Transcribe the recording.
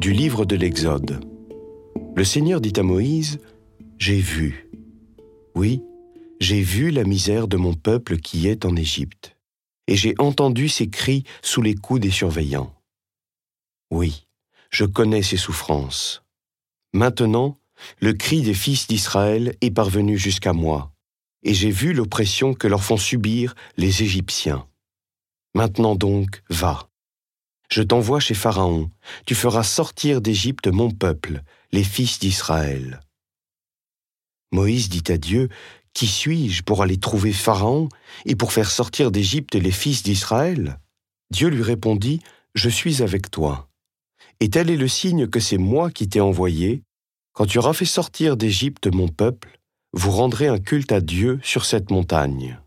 du livre de l'Exode. Le Seigneur dit à Moïse, J'ai vu, oui, j'ai vu la misère de mon peuple qui est en Égypte, et j'ai entendu ses cris sous les coups des surveillants. Oui, je connais ses souffrances. Maintenant, le cri des fils d'Israël est parvenu jusqu'à moi, et j'ai vu l'oppression que leur font subir les Égyptiens. Maintenant donc, va. Je t'envoie chez Pharaon, tu feras sortir d'Égypte mon peuple, les fils d'Israël. Moïse dit à Dieu, Qui suis-je pour aller trouver Pharaon et pour faire sortir d'Égypte les fils d'Israël? Dieu lui répondit, Je suis avec toi. Et tel est le signe que c'est moi qui t'ai envoyé. Quand tu auras fait sortir d'Égypte mon peuple, vous rendrez un culte à Dieu sur cette montagne.